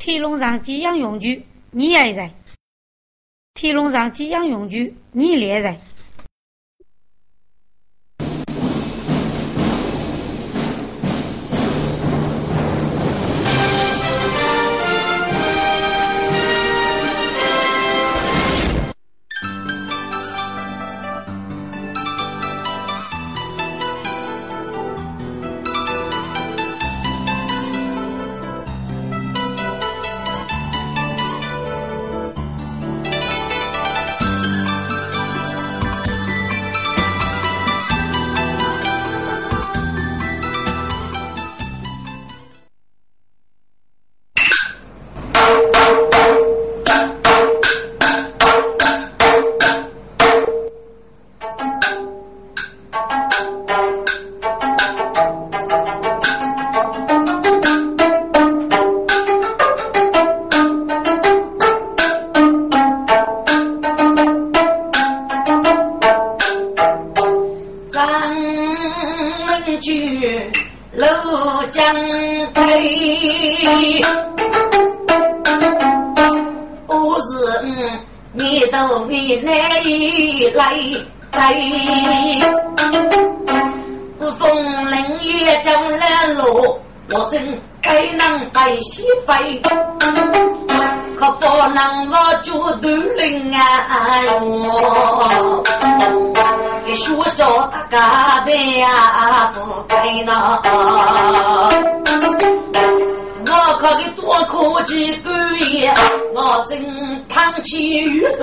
天龙上吉祥永居，你也在。天龙上吉祥永居，你也在。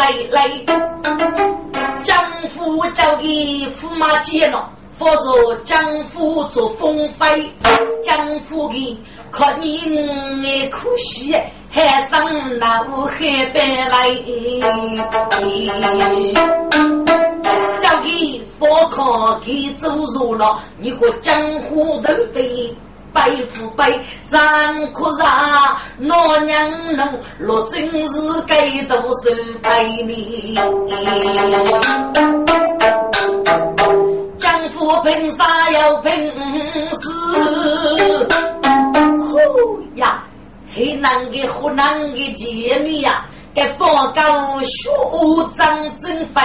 来来，江湖交给驸马接了，否则江湖做风飞，江湖的可你也可惜，海上那无海边来，交给佛康给走入了，你个江湖都对。白富白，咱可让老娘能落真是该多手陪你。江湖凭啥要凭死？呼呀，黑南的湖南的姐妹呀！给佛高学长真飞，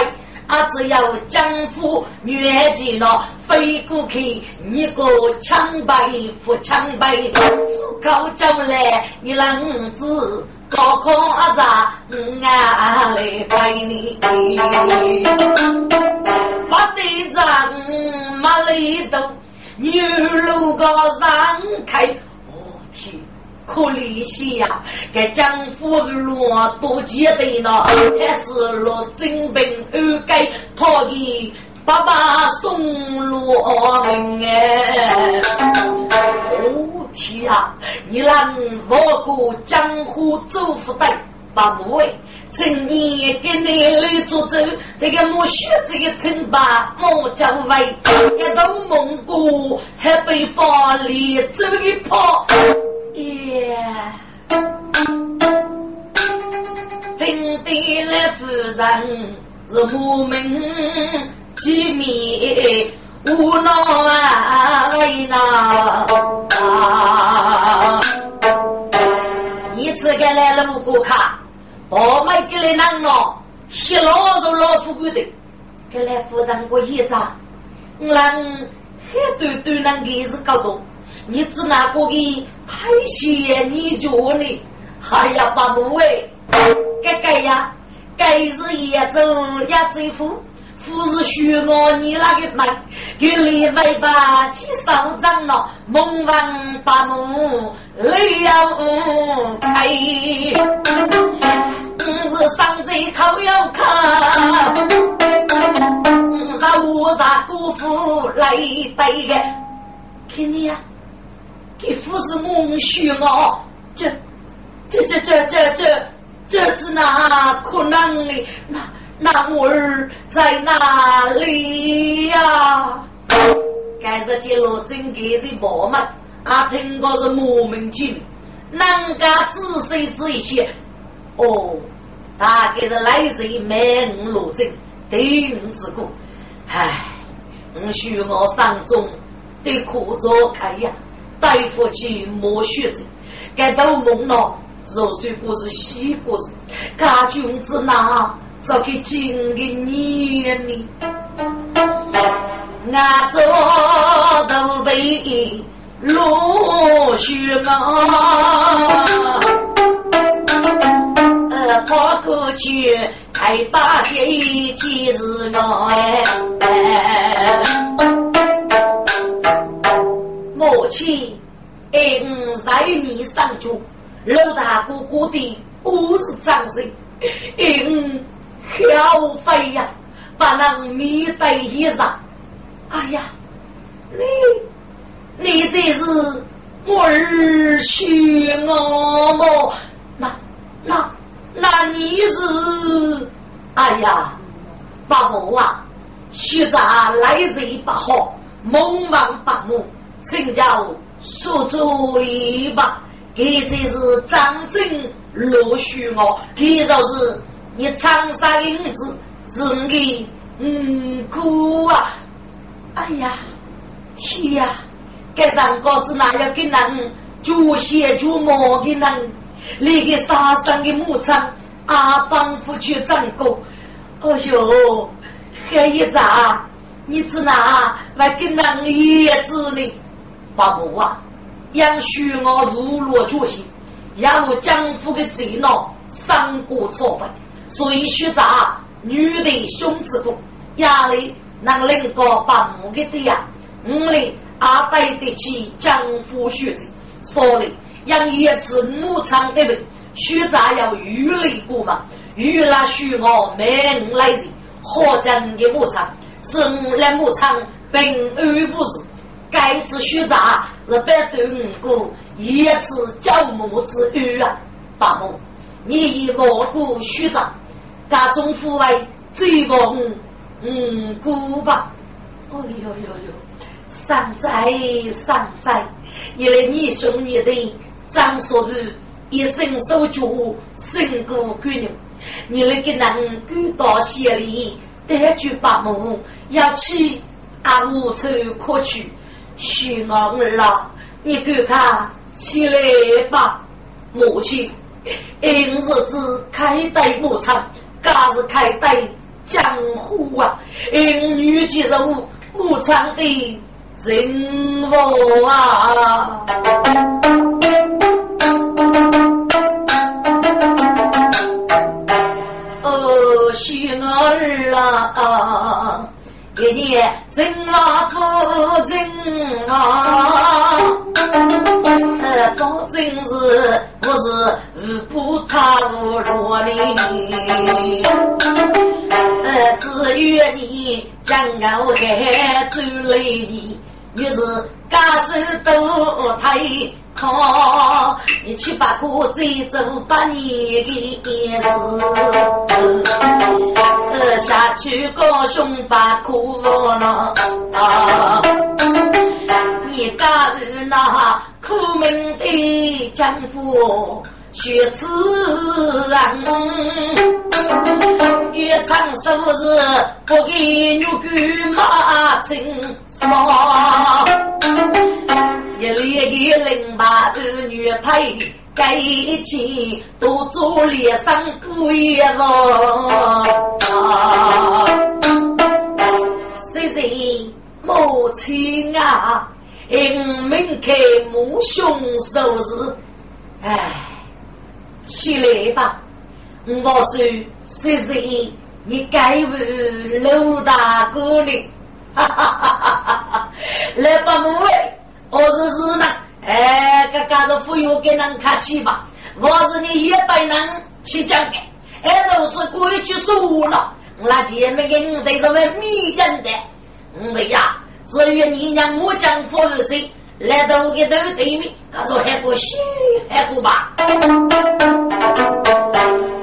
啊！只要江湖越界了，飞过去你个枪败不枪败，自考走来你啷子高考啊？咋俺来陪你？把这张马里头牛路高上开，可怜惜呀，该江湖落多几对了，还是落真兵二改，讨给爸爸送罗门哎！哦天啊，你让我过江湖走不得，不会。今年给你来做主，这个莫学这个称霸莫叫为，一到蒙古还被法里走一跑。耶！真的来夫人是我们机密，无奈为难。你这个来路过卡，我们给你拿了，洗老是老富贵的，给来夫人过一张，我让很多都能给是搞懂。你只拿过给太闲，你叫你还要把门卫该该呀，该是也走也走夫，夫是需我你那个门，给你尾巴几手掌了，门王把门雷要开，是上贼口要看，是我啥姑父来对的，看你呀。你夫是梦虚哦，这、这、这、这、这、这，这是哪可能的？那、那我儿在哪里呀？该是揭露真给的宝门，啊，听过是莫名其妙，人家仔细仔细，哦，大概是来自买五罗针，对五之过，唉，我许我上中得苦着开呀。大夫去摸血子，该都蒙了，肉水果是西果子，家君子哪早给金给你呢？俺走都被落雪啊！呃，跑过去开把鞋，其实我哎，母亲，嗯，在你上主，老大哥哥的不是长生，嗯，消费呀，把那米袋衣裳。哎呀，你你这是我儿婿我么？那那那你是？哎呀，八母啊，学杂来日不好，梦王八母，请教说主吧。给这是张真落许我，给就是你长沙银子是你嗯姑啊。哎呀，天呀！该上高子哪要给人煮血煮馍的人，那个杀生的牧场啊，仿佛去整过。哎呦，孩子啊，你只哪来跟人叶子呢？爸爸啊，养许我如落决心，要我江湖的贼闹，三过错分，所以学杂女的胸之多，压力。那能够把木给的呀，我哩阿对得起江湖学子，所以养一只牧场的人，学杂要玉立过嘛，玉那需我没五来人，何将的牧场是五来牧场平安不是，该次学杂是百对五个一次教牧之余啊，大木，你一个个学杂，家中父为最棒。嗯，姑吧，哎呦呦呦，善哉善哉！原来你兄你的张所玉一生受足，胜过闺女。你那个人孤到县里，得句八母，要去阿无处可去，许我儿啊，你赶快起来吧，母亲。今日子开带牧场，假日开带。江湖啊，女杰人牧场的人物啊，哦，许我儿啊，给你真啊夫人啊，呃，当真是不是日不他无弱哩。只愿你将我海走来，于是家手都太靠，你七八个再走八年的日子，下去高兄把苦了，你家人那苦命的丈夫。学此人，越唱首是不给女婿马正双，一连一零八的女配，该起都做脸上不一样。谁谁母亲啊，因门开母兄收拾，哎。起来吧，我说谢谢你该问陆大哥呢，哈哈哈哈哈！来吧，母哎，我是是呢，哎，这家的服务给人客气吧，我是你一百人去讲的，哎，都是规矩说了，我那前面给你对什么密人的，我呀，至于你让我讲服务谁？来到我头对面，他说还不虚，还不吧？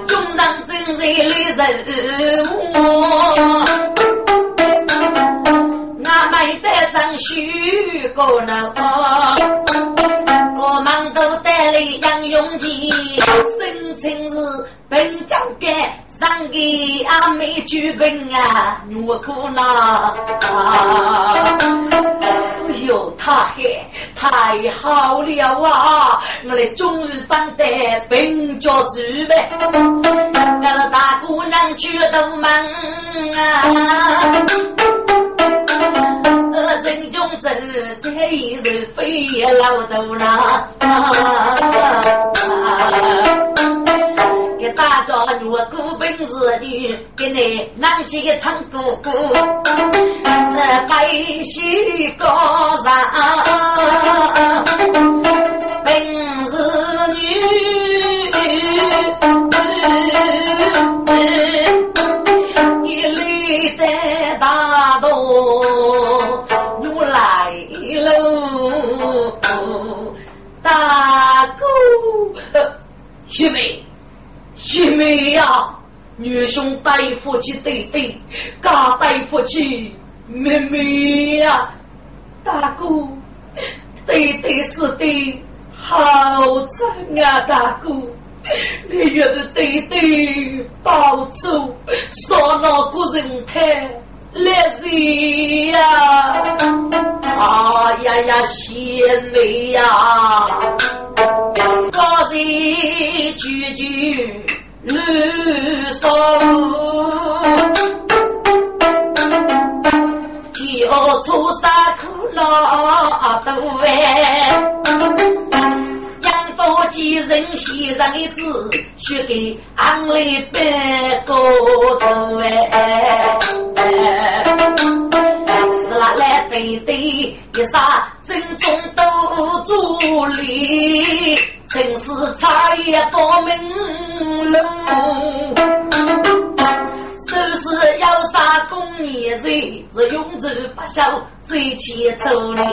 中上正在的我，得上许个呢，我忙都带来杨永吉，生情是本将干。上给阿妹举本啊，我苦恼。哎呦，他还太好了啊！我来终于当得兵家主呗，俺个大姑娘去都忙啊，呃，人中走这一日飞老头啦。给大家女古本子女，给你拿起个唱歌歌，在白西高山兄妹。姐妹呀，女兄大夫气对对，家大夫气妹妹呀，大哥，对对是对，好惨啊，大哥，你约的对对报仇，说那个人太烈日呀，啊呀呀，姐妹呀，高人句句。绿手，跳出山苦那多哎，养多几人先生子，许给俺来办个头哎，是那来对对一啥正宗都助力。城市茶叶多名楼，收拾要啥工业人，是永驻不朽最前走的。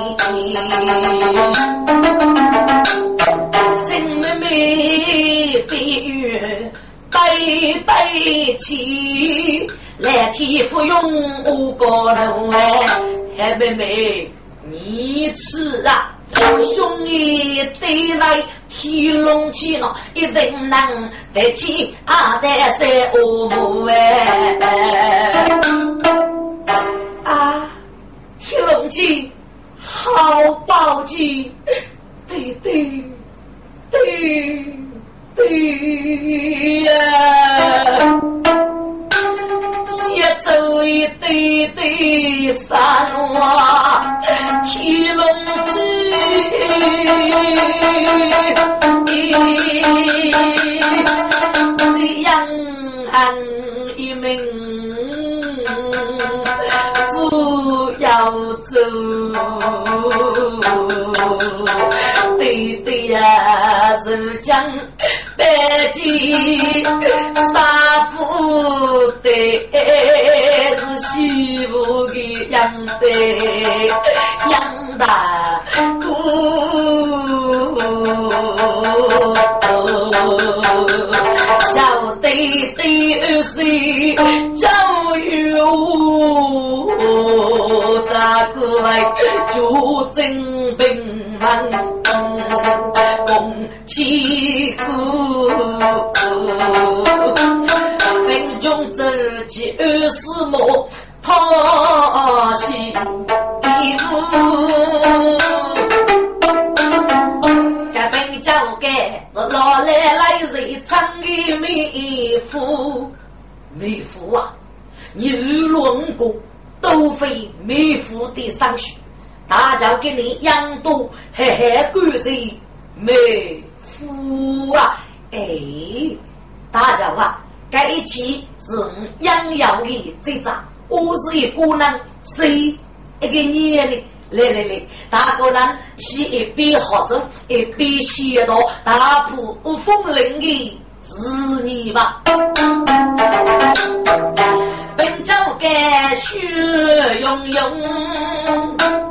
真妹妹飞越北北去，蓝天芙蓉五个楼哎，妹妹你吃啊，兄弟对来。天龙起了，一定能得天阿在山阿母哎！啊，天龙起，好宝剑，对对对对呀！走一对对山哇，天龙起。养一名，只要走，对对呀，是将北京杀父的，部的养的养大姑。叫对对二岁，教育我大哥来就真平凡，共起苦，贫穷自己二十亩，他心的苦。老来来人唱的美妇，美妇啊！你日落五谷都非美妇的上学，大家给你养多嘿嘿感谢美妇啊！哎，大家啊，这一期是养养的这张，我是一个人，谁一个年龄？来来来，大个人是一边喝着一边写到大埔风铃的是你吧？本朝干血涌涌，我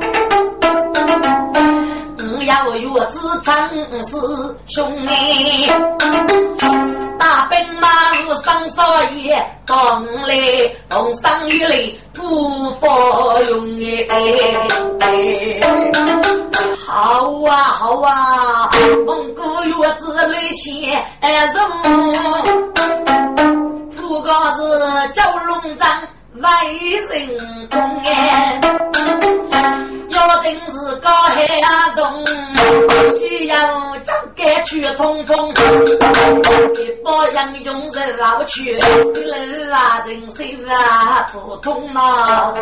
要月子长是兄弟。大兵马路上少爷，当来东山雨里不发用哎！好啊好啊，蒙古月子里先容，不过是叫龙章为人公哎，要得定是高海东，通风，一包洋用人老去，人啊人心啊普通啊。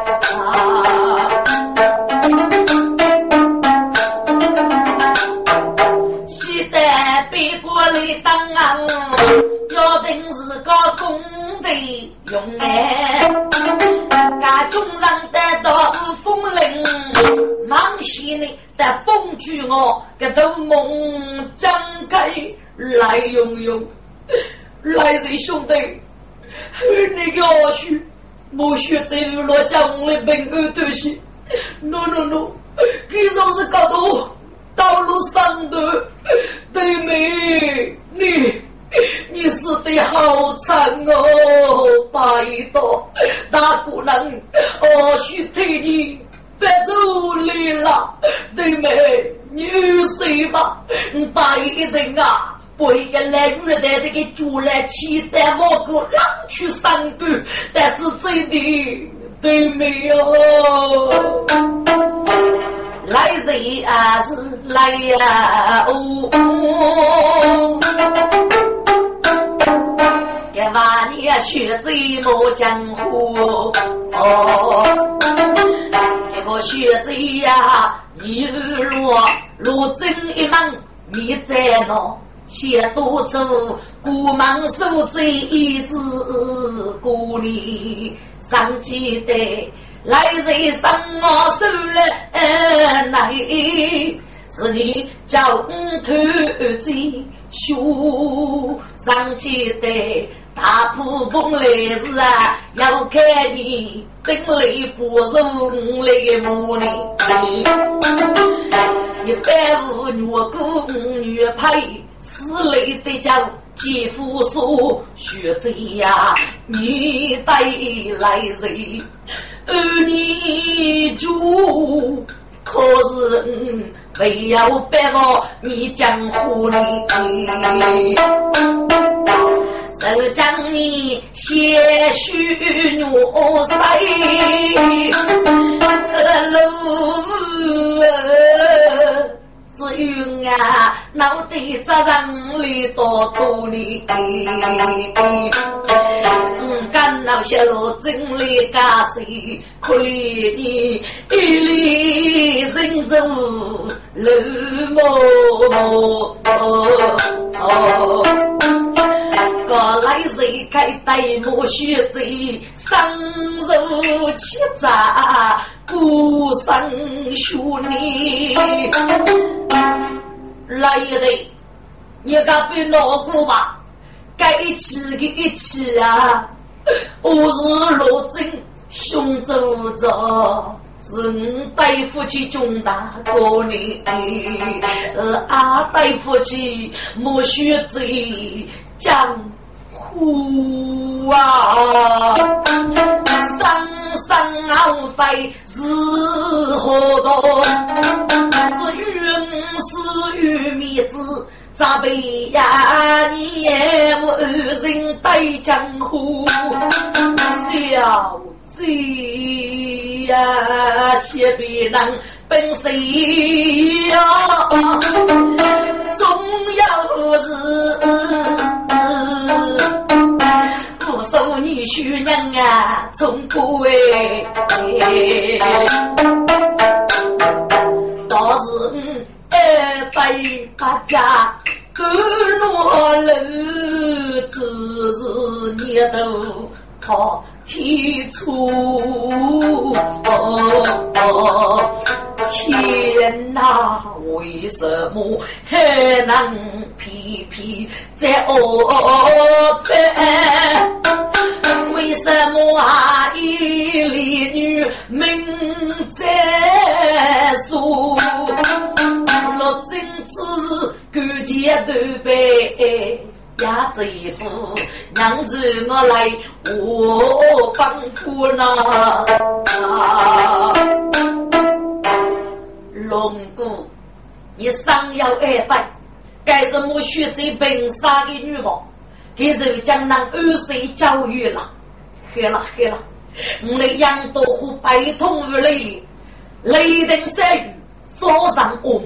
西单北国里当啊，要定是个工地用哎。家中人，忙西呢在风举我，个头梦张开来用用，来人兄弟，你个阿叔，莫学这落江的平安东西，no no no，这就是搞到道路上的对妹你。你死的好惨哦，拜托大姑娘，我许替你别走离了，妹妹，你睡吧，拜托啊，不一个来女的这个猪来期待我个浪去三个，但是真的妹妹哦，来人啊是来呀哦。哦一万年血债落江湖，哦，一个血债呀，一日落，落针一门，你在哪？写多走，孤门守贼一字，孤里上记得，来人上我手来，来，是你叫我偷贼，书上记得。大普风来时啊，要看你本来不容来母呢。一般无女姑女配，此类的叫继父说学贼呀，你带来人，而你主可是非要白我你江湖里。都将你些许怒塞路，只有啊脑袋责任里多多哩。嗯，干那些路真里干谁？可怜你一里人走路寞寞。我来人开戴帽血贼，生如七杂孤身学你。来一对，你敢别闹过吧？该一起的一起啊！我是罗真雄州着，是你带夫妻中大过年，呃，阿带夫妻莫血贼将。呼啊！生生熬费是何多？是云是玉米子，咋被呀？你也无人对江湖，小贼呀！写别人本谁呀？终要是。徐娘啊，从不为，倒是二百八家都落楼，只是你都靠天出。天哪，为什么还能偏偏在恶边？为什么啊？一里女名在书，落金子勾结头背呀，这一副娘子我来我帮扶呐。龙姑，你尚要爱犯，该是我学这本杀的女王，给人江南二岁教育了。黑了黑了，我的杨多虎悲痛如泪，雷霆山雨，早上我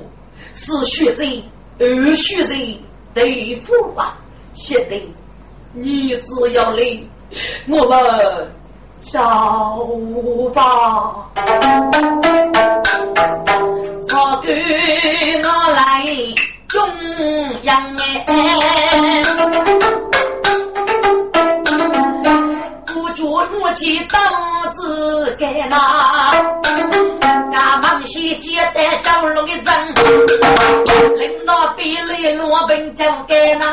是学者，二学者对付吧，现在你只要来，我们走吧。草根我来中央哎，不着我去刀子给那。西街的蛟龙的阵，领导比里罗宾就给那，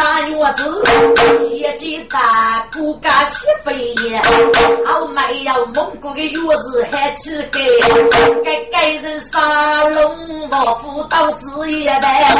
无人打院子，血鸡大骨架西飞也，好没有蒙古的院子还吃给，该该人杀龙王斧刀子也呗，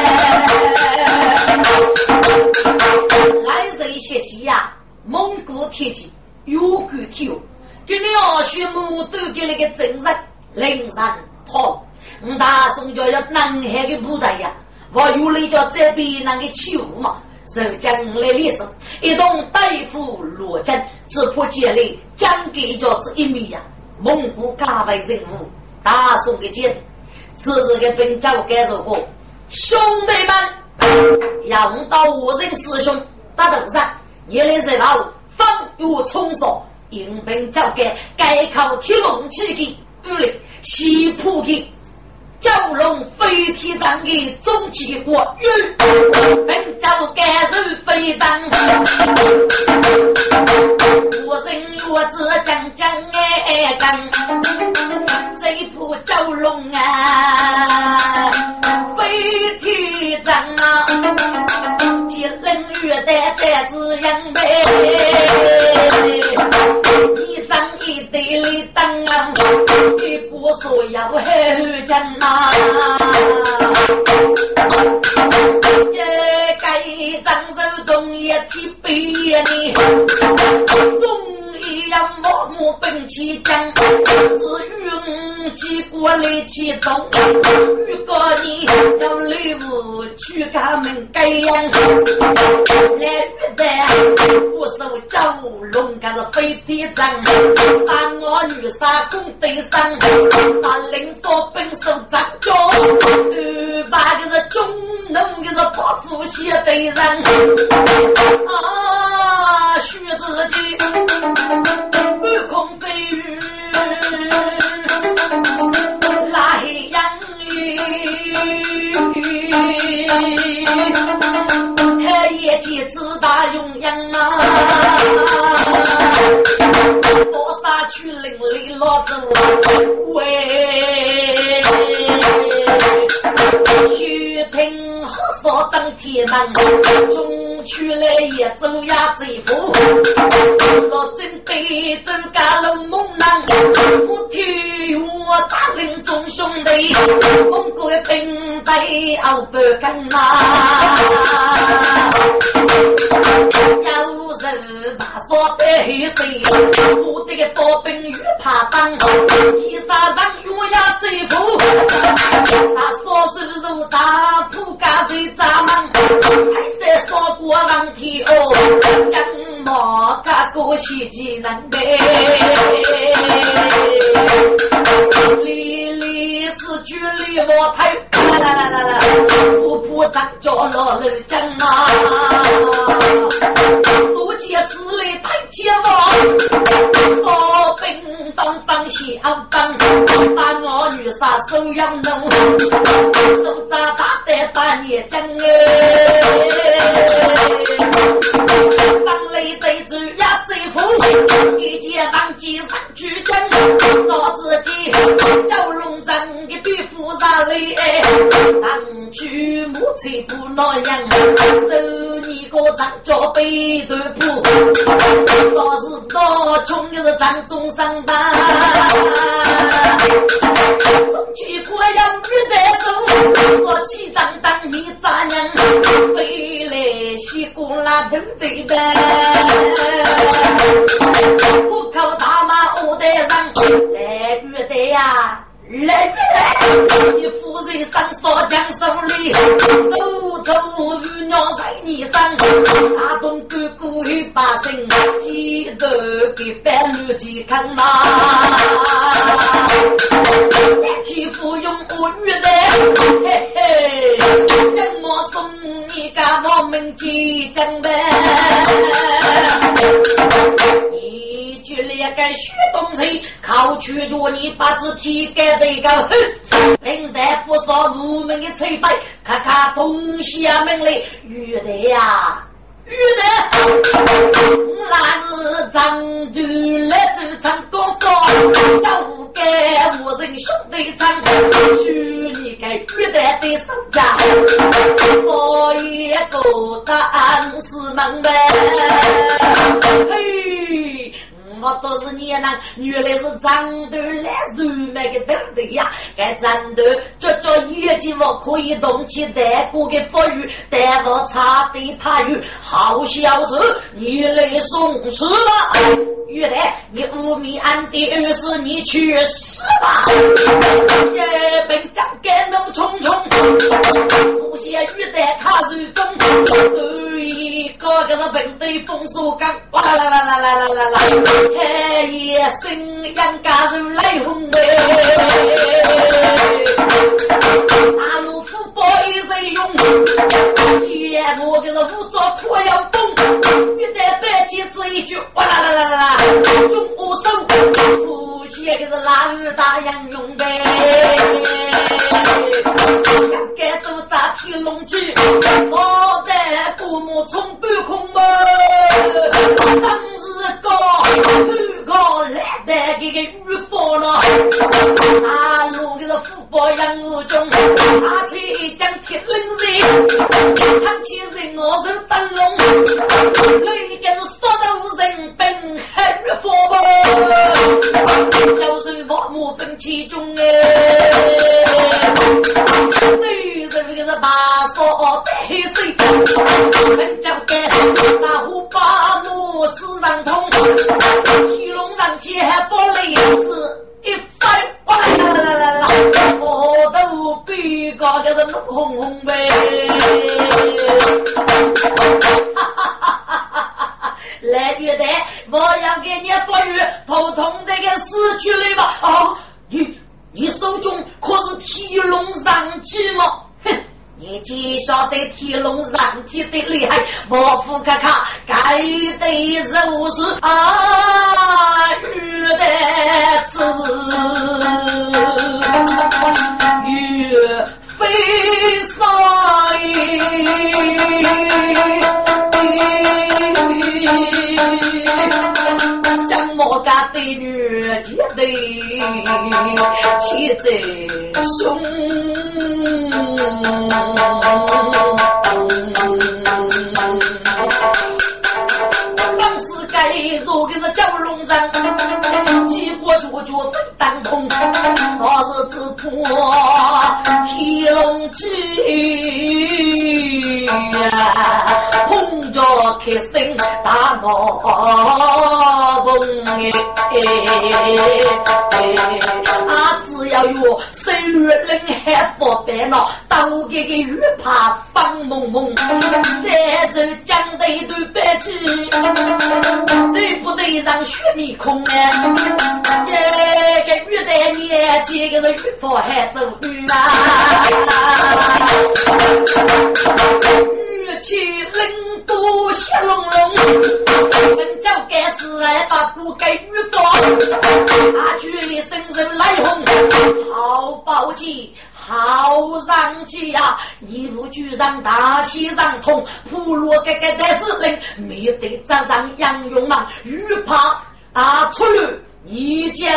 来人学习呀，蒙古铁骑。有骨头，给两须母都给那个真人灵山套，我大宋就要南海的部队呀，我有来叫这边那个起雾嘛，受将来历史，一同对付罗真，只怕建立将给叫这一米呀，蒙古加为人物，大宋的剑，此日的本教感受过，兄弟们，要到五人师兄打头上，你来谁老？方有冲少，迎宾交给该靠铁龙起的武力，西浦的蛟龙飞天长的终极国运，本交给人飞当，我人我子将将哎刚，这铺蛟龙啊，飞天长啊。一人月带在子阳呗，一张一对的当啊，一不说要后讲呐，也该张手中一提杯呢，终于要默默奔起将，只云几过来启动，如果你要礼物去他们盖样。来玉带，我手叫龙干是飞天掌，把我女杀公对上，把领导本手掌中，把个是中农个是破腹血对人，啊，须自己半空飞鱼，多杀去淋漓落子喂，须听何说登天门，中出来也走呀走夫，若真对走家龙猛男，我替我大人众兄弟，蒙古的兵队熬不干呐。有人把说背水，我的个刀兵越怕当，天杀人越要征服。他说是如大铺盖在咱们，还是说过王天哦，将马家过西济南北。是距离我太，来来来来，婆婆张家老楼江啊。多见死里太绝望，宝兵当当相当，把我女杀手养弄，手扎大的半夜将哎，当雷贼子呀贼夫，一见忘记上去将，老自己叫龙争的比复杂嘞，上去木材不那样，手你个长脚背头铺，倒是倒穷的是张中上班，中气破要女在手，我气当当你咋娘，飞来西过那头对白，虎口大马我带上，来女的呀。来来来，你夫人上少将手里，手口如鸟在你身，大东哥哥一把声，记得给白鹿健康嘛。白天服用我玉的，嘿嘿，怎么送你个我们结账呗？你举了个许东西，靠取着你把字体改得个哼，领带扶上无门的翠白，看看东西啊门里玉的呀。玉的，那是张队来走唱歌房，叫五个无人兄弟唱，许你个玉的的手家，我一个单是门呗，嘿。我都是年郎，原来是战斗来入那个等的呀！该战斗这叫业绩我可以动起带过的富裕，但我差的太远，好小子，你来送死了！玉兰，你无名暗地儿是你去死吧！也本将干怒冲冲，不嫌玉兰卡手中。个个是本队风沙岗，哇啦啦啦啦啦啦啦！黑夜深，阳加入来红哎！大路虎豹一人用，见我个是武装拖要动，一旦白旗子一举，哇啦啦啦啦啦！中我手，不写的是腊月大洋用呗。应该手扎天龙旗，我在古墓冲半空门。当时高半高来的这个御风了，啊，路个是虎豹杨武中，阿七将铁冷人，他起人我是灯笼，雷根杀到人本黑御风门，要是王母奔其中哎。女人个是大嫂得水，门将盖那虎把母死上痛，提笼上去还玻璃子一翻，哇啦啦啦啦啦，我都比高的是怒哄哄呗，哈哈哈哈哈哈！来月代，我要给你发育，头痛这个死去了吧？啊，你。你手中可是提笼上去吗？哼，你只晓得提笼上去的厉害，莫夫看看，该得肉是啊，玉的子，岳飞上将莫干的女结对。气在风哎。他只要有岁月冷海佛白恼，都给个雨怕风蒙蒙，再走江的一段白旗，再不得让血迷空，得张张杨勇嘛，玉怕啊出来，一江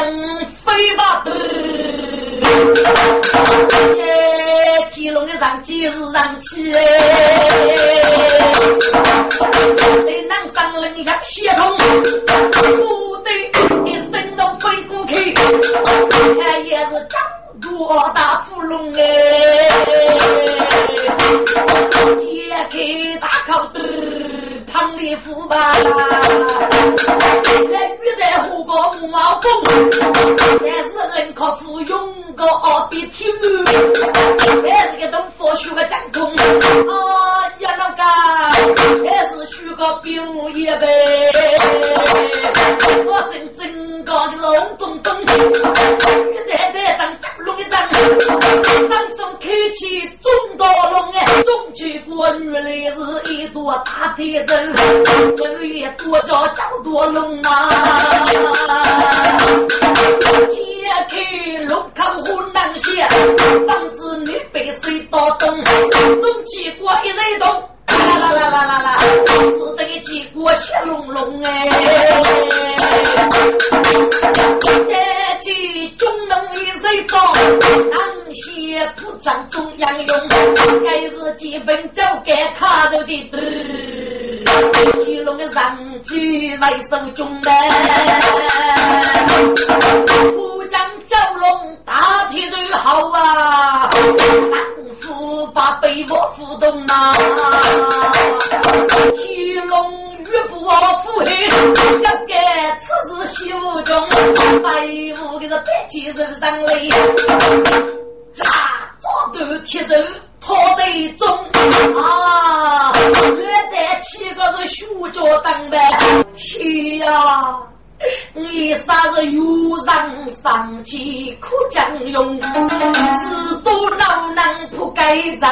夫吧。那玉带虎哥五毛公，但是人可服用个二笔提，还是个东佛学个真空。啊呀，老个，还是学个兵也辈。人，人，也多叫叫多隆啊，中的，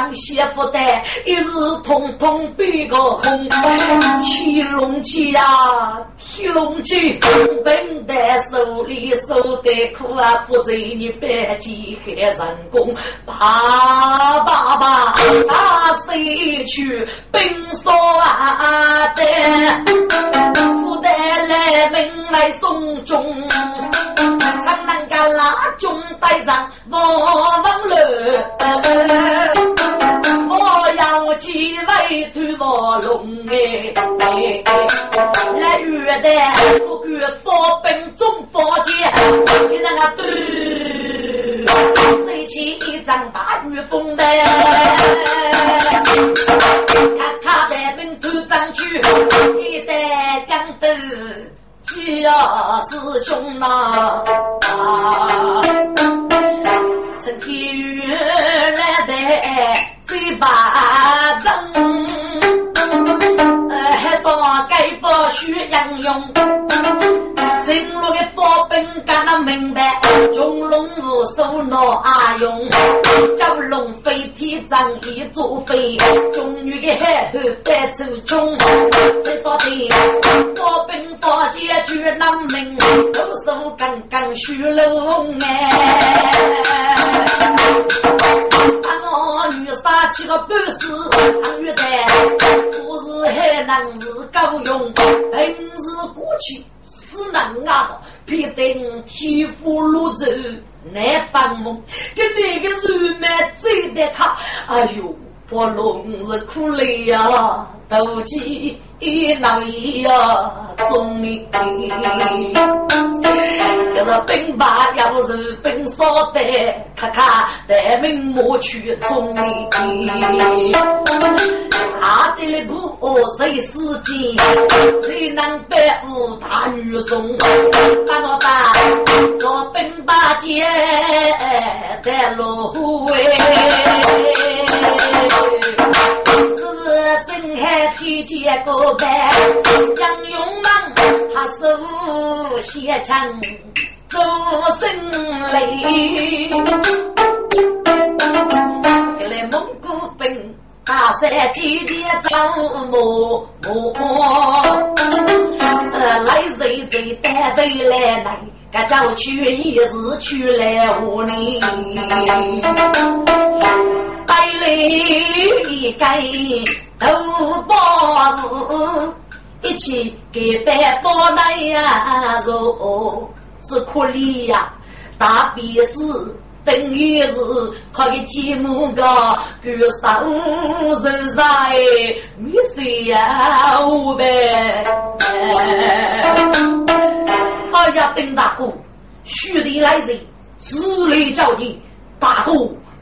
盖张媳妇的，一日通通比个空。起龙起呀，起龙起，本在手里受得苦啊，负责你百计害人工，爸爸爸，打谁去兵说啊的，负得来命来。送终，长南干拉中带上王王楼，龙哎，来约的不管佛兵中佛剑，你那个对，再起一张大玉凤的，咔咔在门头上去，一代江头。呀，师兄呐，趁天月来的嘴巴疼，杨勇。真我的佛本干了明白，中龙无手拿阿勇，蛟龙飞天仗一座飞，中女的海后翻走中。再说的佛本佛剑绝难明，都是刚刚学龙哎。我女杀起个本事，唐玉带，不是海南是高勇，本是过去。只能啊，必定天福禄州难放梦，跟那个人们走的他，哎呦，我龙是苦累呀，斗鸡闹呀，聪明。这个兵法要是兵少的，咔咔带命莫去聪明。他的那部谁死金，谁能百无大女送？大老大，我兵把剑在路哎，是真海天见过白，杨勇猛，他手写枪做生雷，大山姐姐走马马，来谁谁带队来来，个叫去一日去来屋里，带来一个豆包子，一起给带包来呀，肉是可怜呀，大鼻子。等于是他的节目个歌手人才，没谁呀我呗。哎呀，邓大哥，兄弟来人，自来叫你大哥，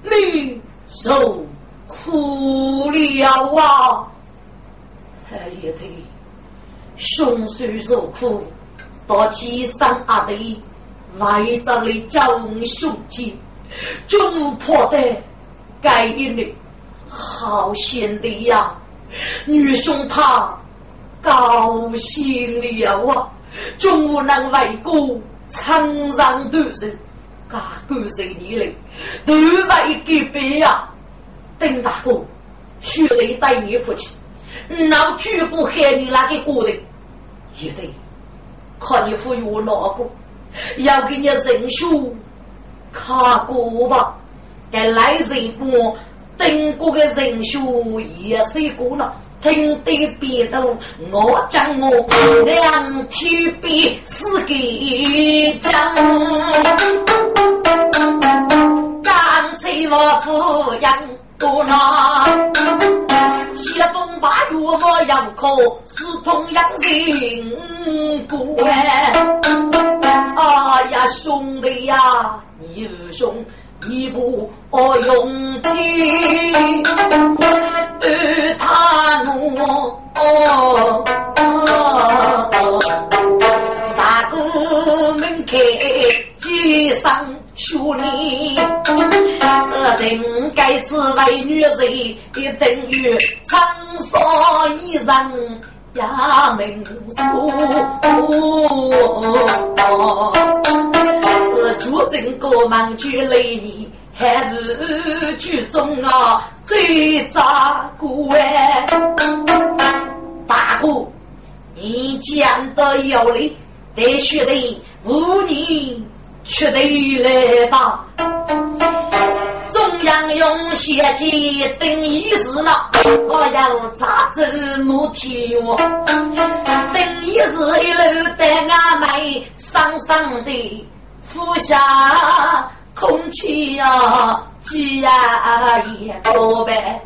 你受苦了啊！哎呀，对，兄虽受苦，到七三阿弟来这里教你兄弟。中破的该你好贤弟呀！女兄他高兴了啊！终无能为国，苍上多寿，家国谁你嘞？都为给别呀！丁大哥，须得带你父亲，那绝不害你那个国人，也得看你父有哪个，要给你认输，卡过吧。该来人不？等过的人数也是过了，听得别头，我将我两天别是给讲。干脆我抚养多难，西风八月我要考，是同样人过哎。哎呀，兄弟呀，你是兄。一不用听，与他怒，大哥们开几声说你，人该只为女人，也等于长沙一人衙门书。主政国忙去累你，还是剧中啊最扎骨哎！大哥，你讲的有理，得学得五年却得来吧。中央用血计等一时呢，我要咋子没听我？等一时一路带俺们上上的。呼下空气呀，挤呀也多呗。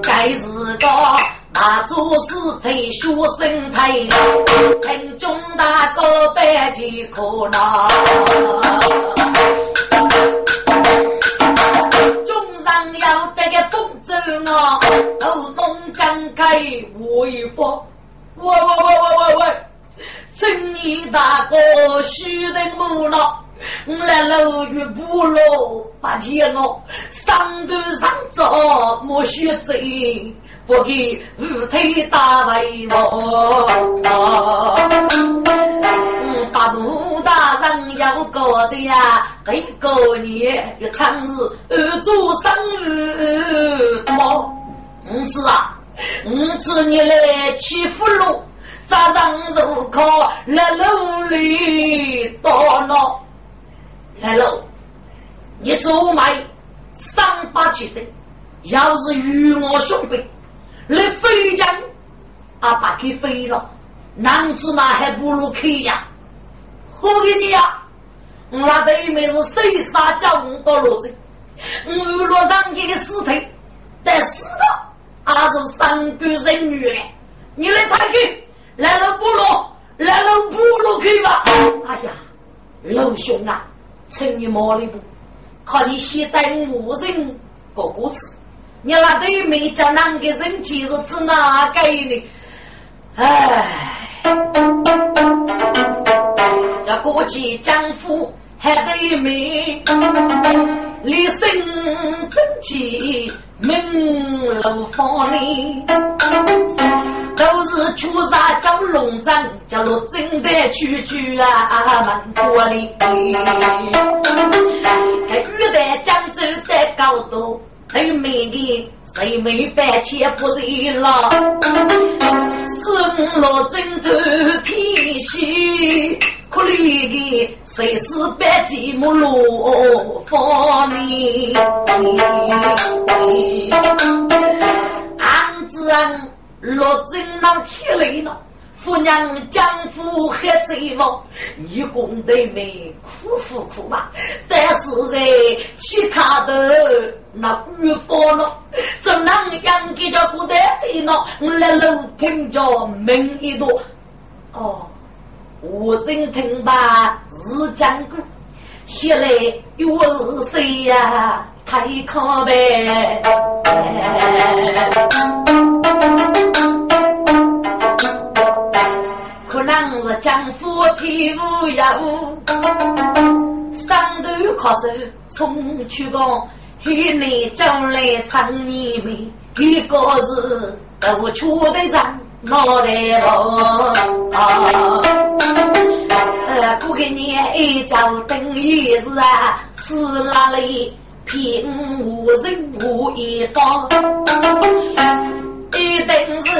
该是个那做事退休生态，听中大哥白几可恼。中上要得个风筝啊，头蒙张开威风。喂喂喂喂喂喂！请你大哥须得木了，我来楼宇不落八千哦，上头上走莫须走，不给五腿打围罗。嗯，八路大人要搞的呀，这个年月长日二做生日么？五子啊，五子你来欺负了。早上入考来楼里到了，来喽！你做买三八七的，要是与我兄弟来飞将，阿爸给飞了，男子那还不如开呀！我给你呀，我对面是谁杀叫我到罗子？我落上给的尸体，但死了，还是三个人女的，你来抬去。来了部落，来了部落去吧。哎呀，老兄啊，请你毛里步，看你先带我人过过次。你那对面叫哪个人今日指哪个呢？哎，这过去江湖还对面，立身正气门楼房里。都是出杀叫龙章，叫罗正的去去啊，蛮多哩。美的谁没白切不热了？是罗正头天喜，可怜的谁是白吉木罗方里？安子。落针那铁雷了，夫娘江夫还在吗？你公对妹苦苦苦嘛，但是在其他的那预防了，怎能养给叫不得的呢？我来楼听着门一朵，哦，我真听吧是讲过，写来又是谁呀？太可悲。是江湖天无有，上头靠手冲去讲，黑内将来唱你面，一个是都出的长脑袋啊，呃，不给你一脚等于是啊，是哪里骗无人无一方？一定是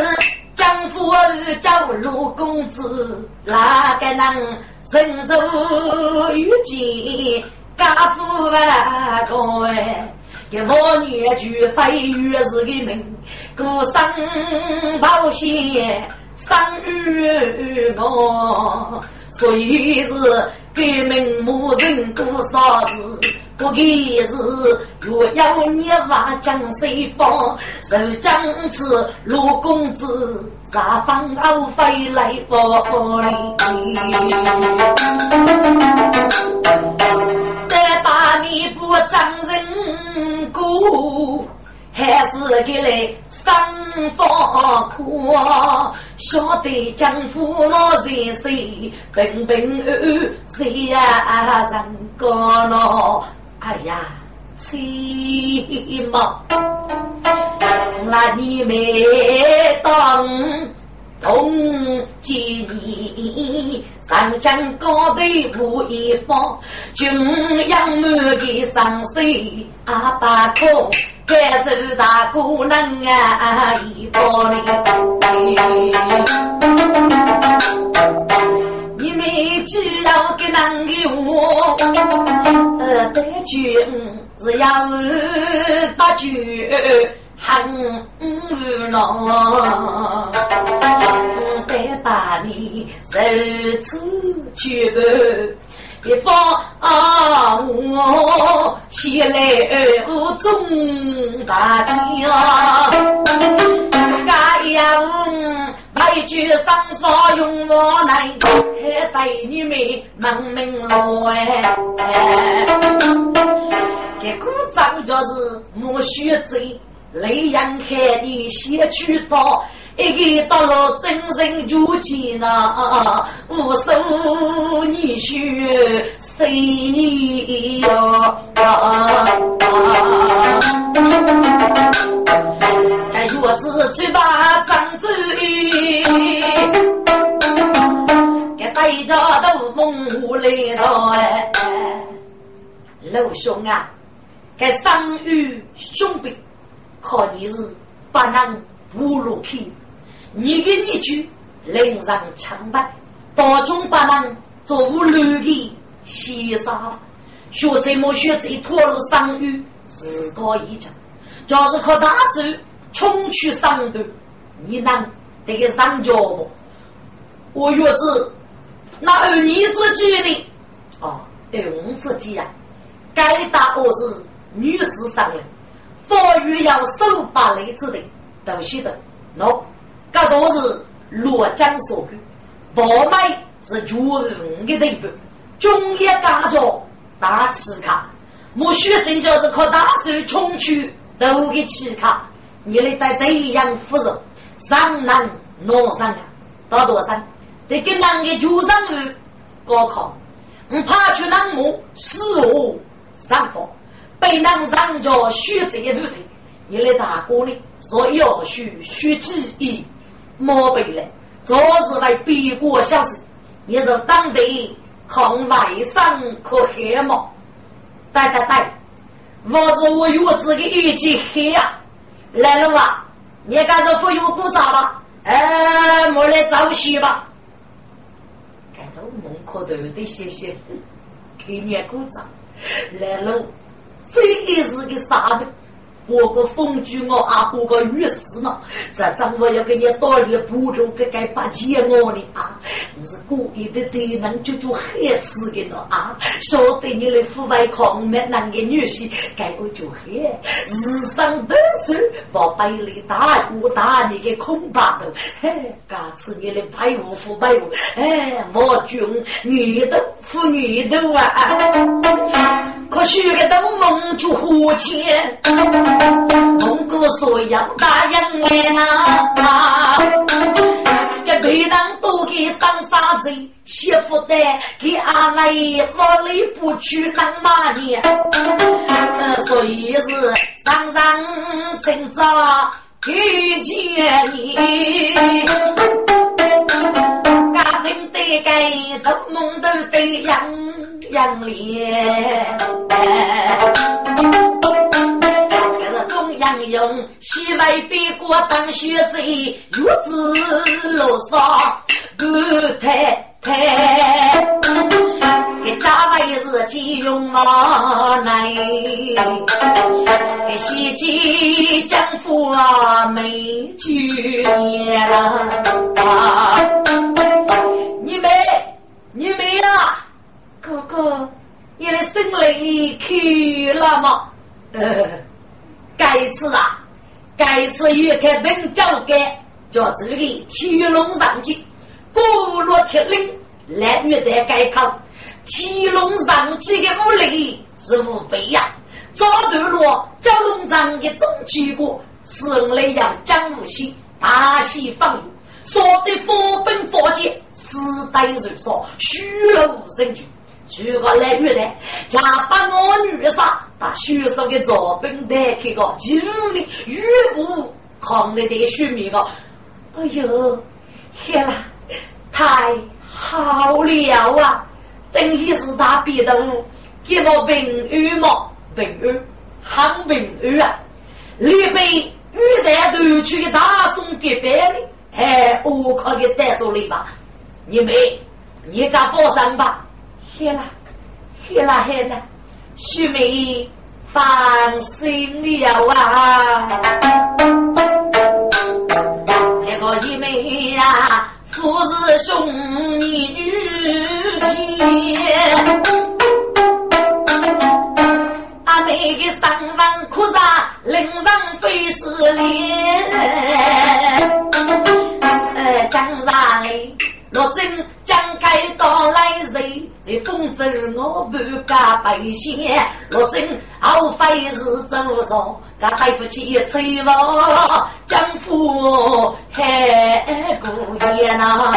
江湖叫陆公子，哪个能神州遇见家父万个哎？一我女婿非越是个命，孤身保险生于我，所以是给命无人过啥子。不给是若要你话将谁放？受将此陆公子啥方后飞来不理？再把你不张人过，还是给来生方苦。晓得江湖我是谁？平平安安谁呀人过咯？哎呀，起码那你没当同几年，上江高头无一方，军养满的上水阿爸可感受大姑娘啊一包里。你没只要给男的我，呃，得军是要把军很无恼，得把你受此举别放我西来无中大将，该要。一句上说用我来，还带你们门门路哎。这个张就是莫须嘴，雷阳看你先去到，一个到了真人就见了，无数你须谁你哟？哎，月子嘴巴张嘴。给带着都梦无来到哎，老兄啊，给伤愈兄弟，可你是不能不入去，你跟你去领上枪败，当中不能做无乱的牺牲，学这么学这脱入伤愈，自高一场，就是靠大手冲去伤的，你能？得个上脚不？我月子那二你自己的哦，二我自己呀，该打我是女士上人，法律要守法律之的，都晓得。喏，这都是罗江所据，宝买是绝人的地步，中业大作大气卡，我学真就是靠大手冲去都给气卡，你来在这样服肉。上南农上啊，到多少？得跟那个主上路高考，我怕去南木死我上访，被南上叫学这一部分，你来大哥呢，说要学学记忆，莫背来，昨日来别国消息，你说当地抗外伤可黑吗？对对对，我是我月子的一级黑啊，来了吧？你干着服用鼓掌吧，哎，莫来早些吧。看到门口都得谢谢，给你鼓掌，来了，这也是个啥的？我个风居我啊，过个雨势呢？这张我要给你道理，不如给给把钱我的啊！你是故意的对人就做害死的了啊！晓得你的父外抗美那个女婿，该我就害，日上得手，把百里大鼓打你个空巴头，嘿，敢吃你的白无父白无，哎，莫君女的妇女的啊！可许个都蒙住花钱。蒙古说要打洋来呐，给队长都给上沙子，媳妇的给阿妹我里不去当马年，所以一日上上今朝遇见你，家庭对盖都梦都对样样脸。杨勇西外边过当学生，月子楼上不太太，给家外是金融啊来，给西晋江府啊美居啊，你没你没，哥哥，你的生理去了吗？呃。该次啊，该次越开本交给叫这个天龙上去，古落铁岭来越得该考，天龙上去的武力是无比呀。早段落蛟龙章的总结果，是来要江无锡大西方域，说的佛本佛界，时代如梭，虚无神句。如果来越的，家把我女杀，把学生的作品带开个，几里越不抗的的学米个，哎呦，天啦，太好了啊！等于是他别的给我平安嘛，平安，很平安啊！预备玉带都去大送给别人，哎，我可给带走了吧？你们，你敢放心吧？谢了，谢了，谢了，徐梅放心了啊！这个一妹呀，父子兄女情，阿妹的三万苦茶，令人费思念。呃，江上落针。该到来人，在风中我不敢白线，落针后非是走着，该对不起翠王江父海姑爷呐。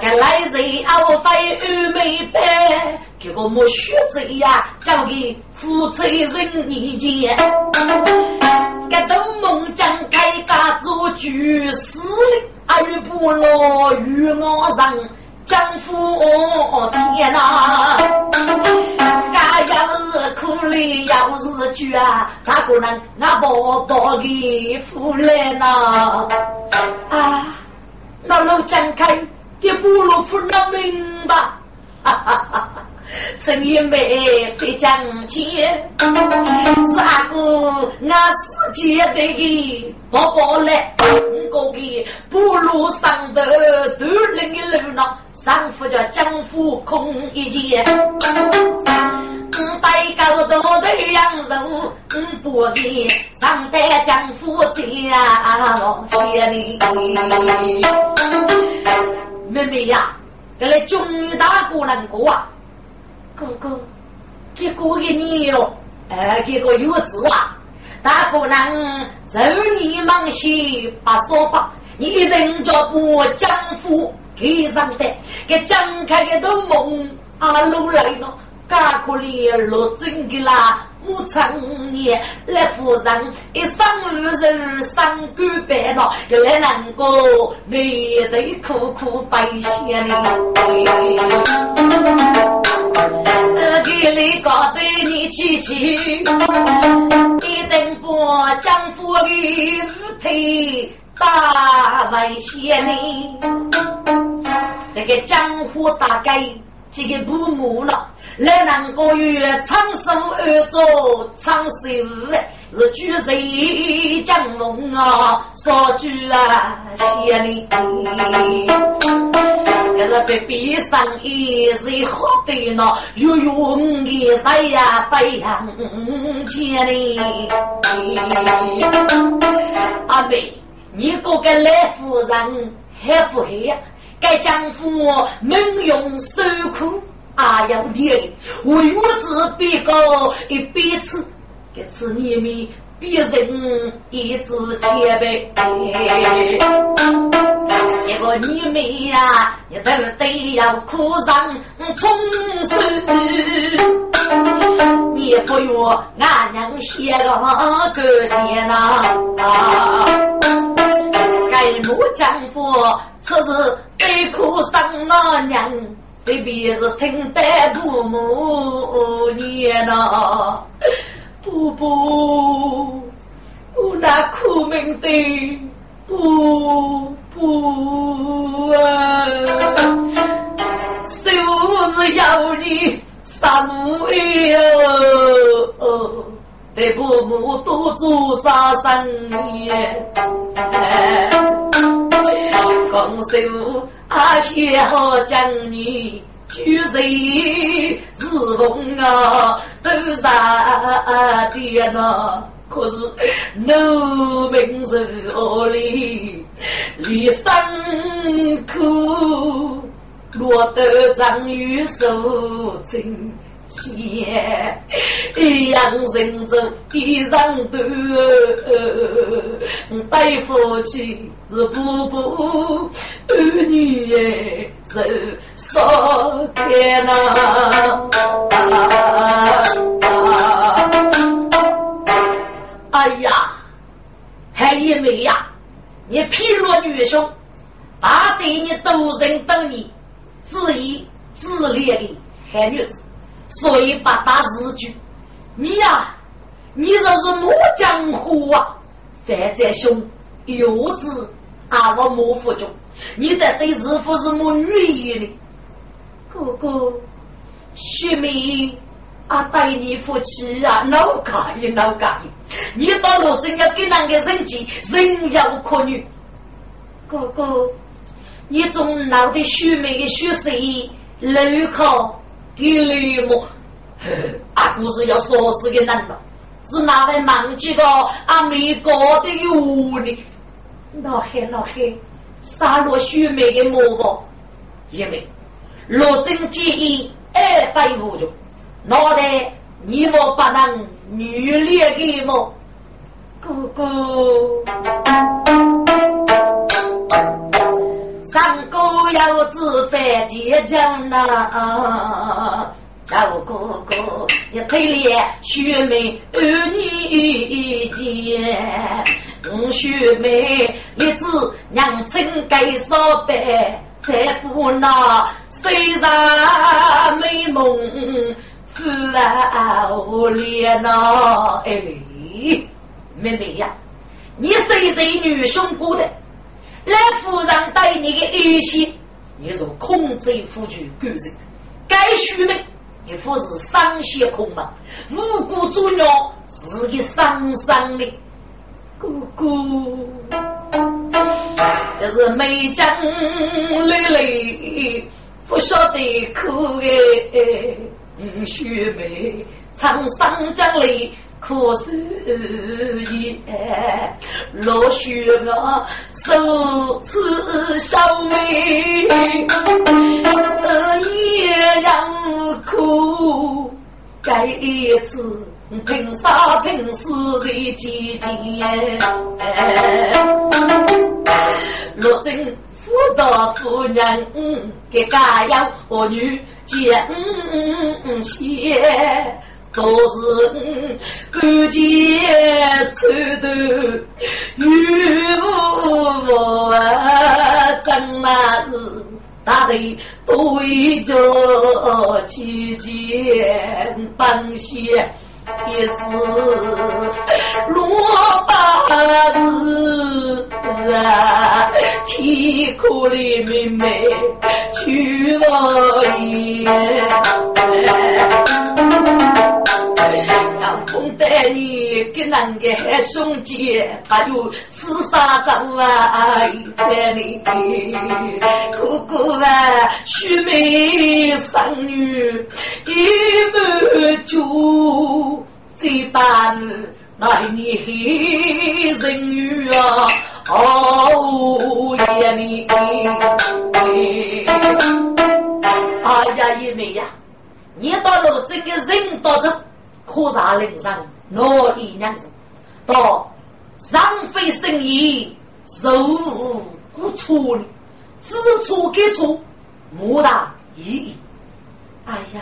该来人后非玉梅白，给我莫学着呀，交给负责人意见。该东梦将该家做局势哩。二不落与我上，江夫天哪！俺要是苦累，要是倦，他可能俺宝宝的夫来呐？啊，那老张开，给不落夫那命吧？哈哈哈哈！正月妹会讲钱，三哥俺四姐的宝宝来，五个不如上头都冷一冷了，上夫叫江夫空一件，带高头的羊肉，五不的上代江夫家老谢你。妹妹呀，这来终于大过难过啊！哥哥，给过一年哟，哎，给个月子啊，大姑娘走你忙些把说吧，你人家不江夫给上的，给张开的都梦啊路来了，大可怜落真的啦，我常年来夫人一生二人三个白了，又来难过，面对苦苦白线里。给你搞对你起起，一定不将夫的五腿大危险呢。这个江湖大概这个不木了，来能够与长寿而做长寿是举人将龙啊，说句啊，谢你。这是被逼上一日好的呢，又用的在呀飞扬千里。阿妹，你哥哥来夫人还不黑？该丈夫猛用手苦，阿要的，我月子别个一辈子，这次你们别人一直前辈。一个你妹呀，你都得要哭上重生。你不愿俺娘写个个天呐，该母丈夫此时悲哭丧老娘，对别是听得父母念呐，不不，我那苦命的不不啊，就是要你。三母哟，对父母多做啥生意？公守阿些好将女，举人自奉啊，都杀的呐。可是农民手里里辛苦。落得张玉手真险，养人中一人多，对夫妻是不不儿女哎，手少开呐。哎呀，还一妹呀，你劈落女兄，把对你都人等你。自以自恋的汉女子，所以把打日剧。你呀，你这是莫江湖啊！犯在兄幼稚，阿我莫服中。你在对师傅是莫女意的，哥哥，徐妹，阿带你夫妻啊，老介意老介意。你到路真要给那个人气，人要可女，哥哥。你总闹的虚美的虚实，路口给雷么？阿不是要说死的难了，是哪位忘记个阿美国的有呢？老黑老黑，杀落虚美的魔王，因为罗真建议二非无穷，脑袋你我不能女烈的么？哥哥。上哥要自犯结将呐，赵哥哥你推脸学妹儿女间，我学妹一字娘亲该少白，再不那虽然美梦自然无脸呐，哎，妹妹呀，你是这女兄过的。来夫人对你的威胁，你若控制夫君干人，该虚名，你夫是伤心空嘛？无辜作孽是一伤伤的哥哥，这是美江泪泪，不晓得苦哎，虚美沧桑江里。可是也落雪我受此小妹，也要苦，该一次凭啥凭死在姐姐？若真妇道夫人给家养儿女见些。都是你勾结丑头，与我怎么子大队对着期间当先也是罗八字啊，啼哭的妹妹去了也。带你跟那个兄弟，还有四三张啊，带你哥哥啊，须眉生女一满足，最大的那你黑人女啊，哦呀你，哎呀一妹呀，你到了这个人到这。可大令人恼意娘子，到浪费生意，受无错呢，知错给错，莫大意义。哎呀，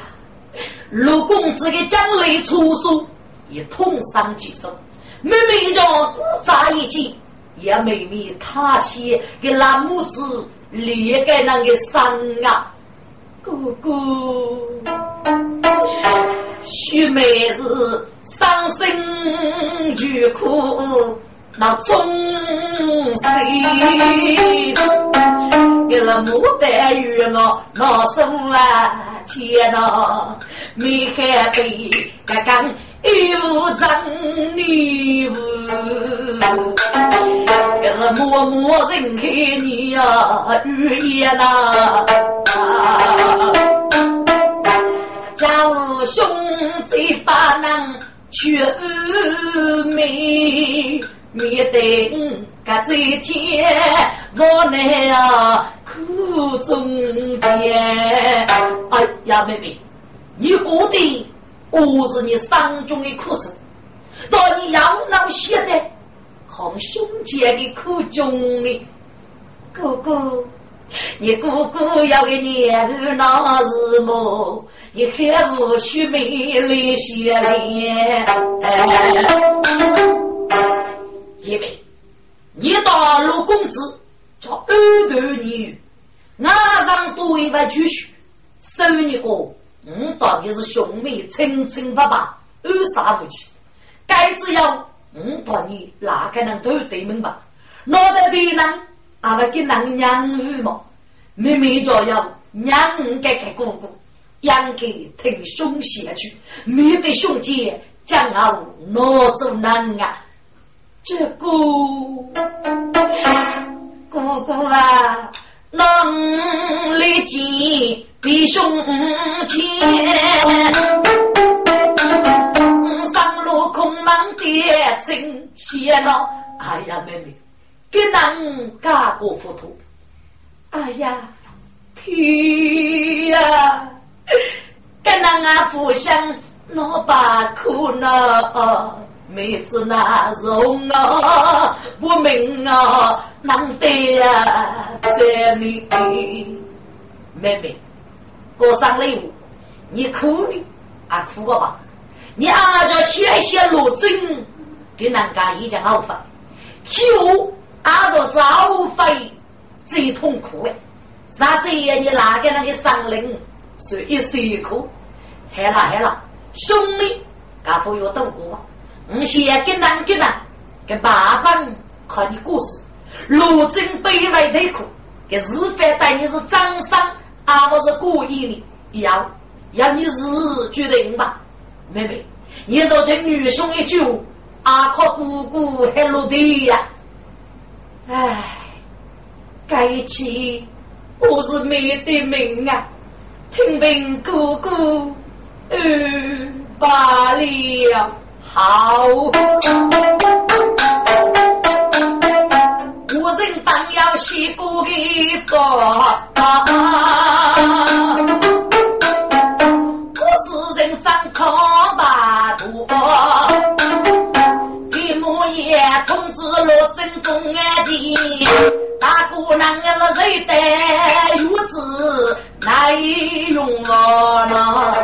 陆公子的将来出书也痛伤几手，妹妹叫多扎一记，也妹妹他些给蓝母子裂开那个伤啊，哥哥，许妹子伤心欲哭。那终谁？给了牡丹与我那生啊钱呐，没海被刚刚一无真女无，给了默默人看你呀语言呐，把难却美。面对个这一天，我乃啊苦中间。哎呀，妹妹，你过的我是你伤中的苦楚，到你养老现在，和兄姐的苦中呢？哥哥，你哥哥要给年头那是么？你还不许美丽些脸？因为你大陆公子叫二头女，俺上多一万积蓄，收你个，我当你是兄妹亲亲爸爸，二杀无气。该只要我当你哪个能都对门吧？脑袋别人阿拉跟人娘语嘛，妹妹就要娘该给哥哥，养给听兄下去，面对兄姐将我拿走难啊！这个哥哥啊，能力见比胸前，上路空忙的真些了。哎呀，妹妹，给人家过糊涂。哎呀，天呀，给人啊互相闹把苦恼。妹子那容啊，不明啊，难得呀，在你妹妹过上礼物，你哭呢？啊，哭个吧！你阿叫写写罗真，给人家一件好费，就阿着早费最痛苦哎！啥子呀？你拿给那个生灵？说一辛苦，害了害了，兄弟，家父要渡过。我先跟人跟人。跟巴掌看你故事，罗真卑微的苦，给日饭带你是掌伤，而不是故意的，要要你日决定吧，妹妹，你若听女兄一句，阿靠姑姑还落地呀，唉，该起我是没得命啊，听闻姑姑，嗯，罢了。好，无人当要洗锅的做，眼睛，大姑娘是谁带玉子来用我呢？